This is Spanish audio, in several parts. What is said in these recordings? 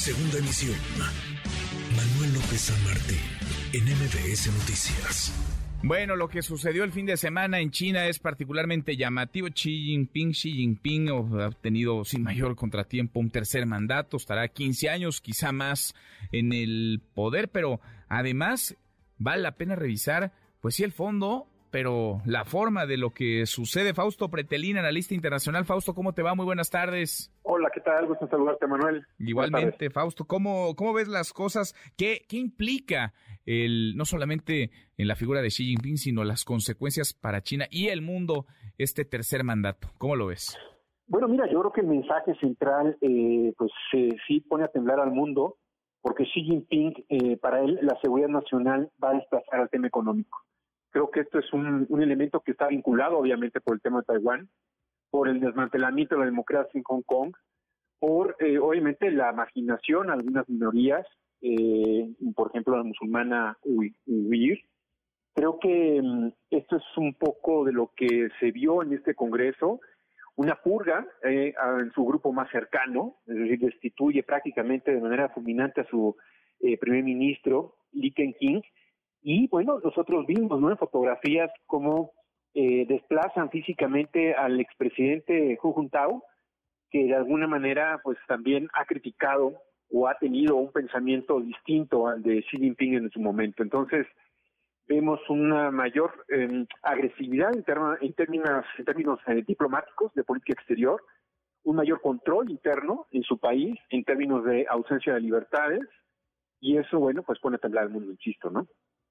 Segunda emisión. Manuel López San Martín, en MBS Noticias. Bueno, lo que sucedió el fin de semana en China es particularmente llamativo. Xi Jinping, Xi Jinping ha tenido sin mayor contratiempo un tercer mandato, estará 15 años, quizá más en el poder, pero además vale la pena revisar, pues sí, el fondo pero la forma de lo que sucede. Fausto Pretelín, analista internacional. Fausto, ¿cómo te va? Muy buenas tardes. Hola, ¿qué tal? Gusto saludarte, Manuel. Igualmente, Fausto. ¿Cómo, ¿Cómo ves las cosas? ¿Qué, ¿Qué implica el, no solamente en la figura de Xi Jinping, sino las consecuencias para China y el mundo este tercer mandato? ¿Cómo lo ves? Bueno, mira, yo creo que el mensaje central, eh, pues eh, sí pone a temblar al mundo, porque Xi Jinping, eh, para él, la seguridad nacional va a desplazar al tema económico. Creo que esto es un, elemento que está vinculado, obviamente, por el tema de Taiwán, por el desmantelamiento de la democracia en Hong Kong, por, eh, obviamente, la marginación a algunas minorías, eh, por ejemplo, la musulmana huir. Creo que mm, esto es un poco de lo que se vio en este Congreso, una purga eh, en su grupo más cercano, es decir, destituye prácticamente de manera fulminante a su primer ministro, Li King, y bueno, nosotros vimos ¿no? en fotografías cómo eh, desplazan físicamente al expresidente Hu Jintao, que de alguna manera pues también ha criticado o ha tenido un pensamiento distinto al de Xi Jinping en su momento. Entonces, vemos una mayor em, agresividad en, en, términos, en términos eh, diplomáticos de política exterior, un mayor control interno en su país en términos de ausencia de libertades, y eso, bueno, pues pone a temblar el mundo, insisto, ¿no?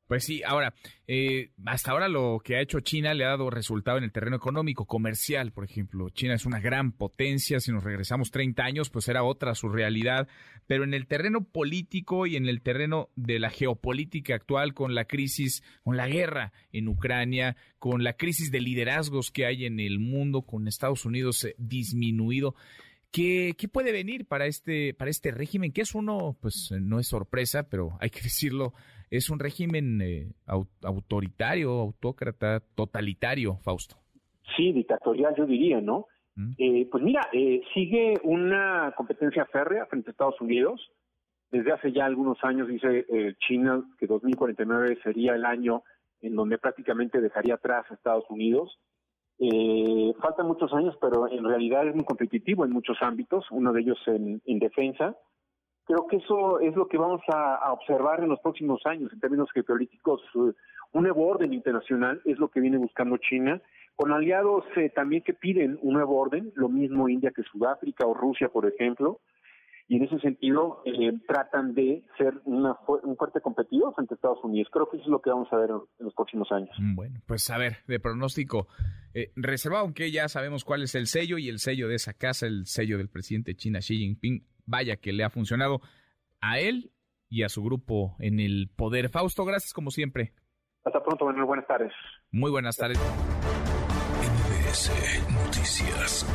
Pues sí, ahora, eh, hasta ahora lo que ha hecho China le ha dado resultado en el terreno económico, comercial, por ejemplo. China es una gran potencia, si nos regresamos 30 años, pues era otra su realidad, pero en el terreno político y en el terreno de la geopolítica actual, con la crisis, con la guerra en Ucrania, con la crisis de liderazgos que hay en el mundo, con Estados Unidos eh, disminuido, ¿Qué, ¿Qué, puede venir para este, para este régimen? Que es uno, pues no es sorpresa, pero hay que decirlo, es un régimen eh, autoritario, autócrata, totalitario, Fausto. Sí, dictatorial yo diría, ¿no? Mm. Eh, pues mira, eh, sigue una competencia férrea frente a Estados Unidos. Desde hace ya algunos años dice China que 2049 sería el año en donde prácticamente dejaría atrás a Estados Unidos. faltan muchos años, pero en realidad es muy competitivo en muchos ámbitos, uno de ellos en, en defensa creo que eso es lo que vamos a, observar en los próximos años en términos geopolíticos. Eh, un nuevo orden internacional es lo que viene buscando China, con aliados eh, también que piden un nuevo orden, lo mismo India que Sudáfrica o Rusia, por ejemplo, y en ese sentido eh, tratan de ser una un fuerte competidor frente a Estados Unidos. Creo que eso es lo que vamos a ver en, los próximos años. Mm, bueno, pues a ver, de pronóstico reservado, aunque ya sabemos cuál es el sello y el sello de esa casa, el sello del presidente China Xi Jinping vaya que le ha funcionado a él y a su grupo en el poder. Fausto, gracias como siempre. Hasta pronto, Manuel. Buenas tardes. Muy buenas tardes. Noticias.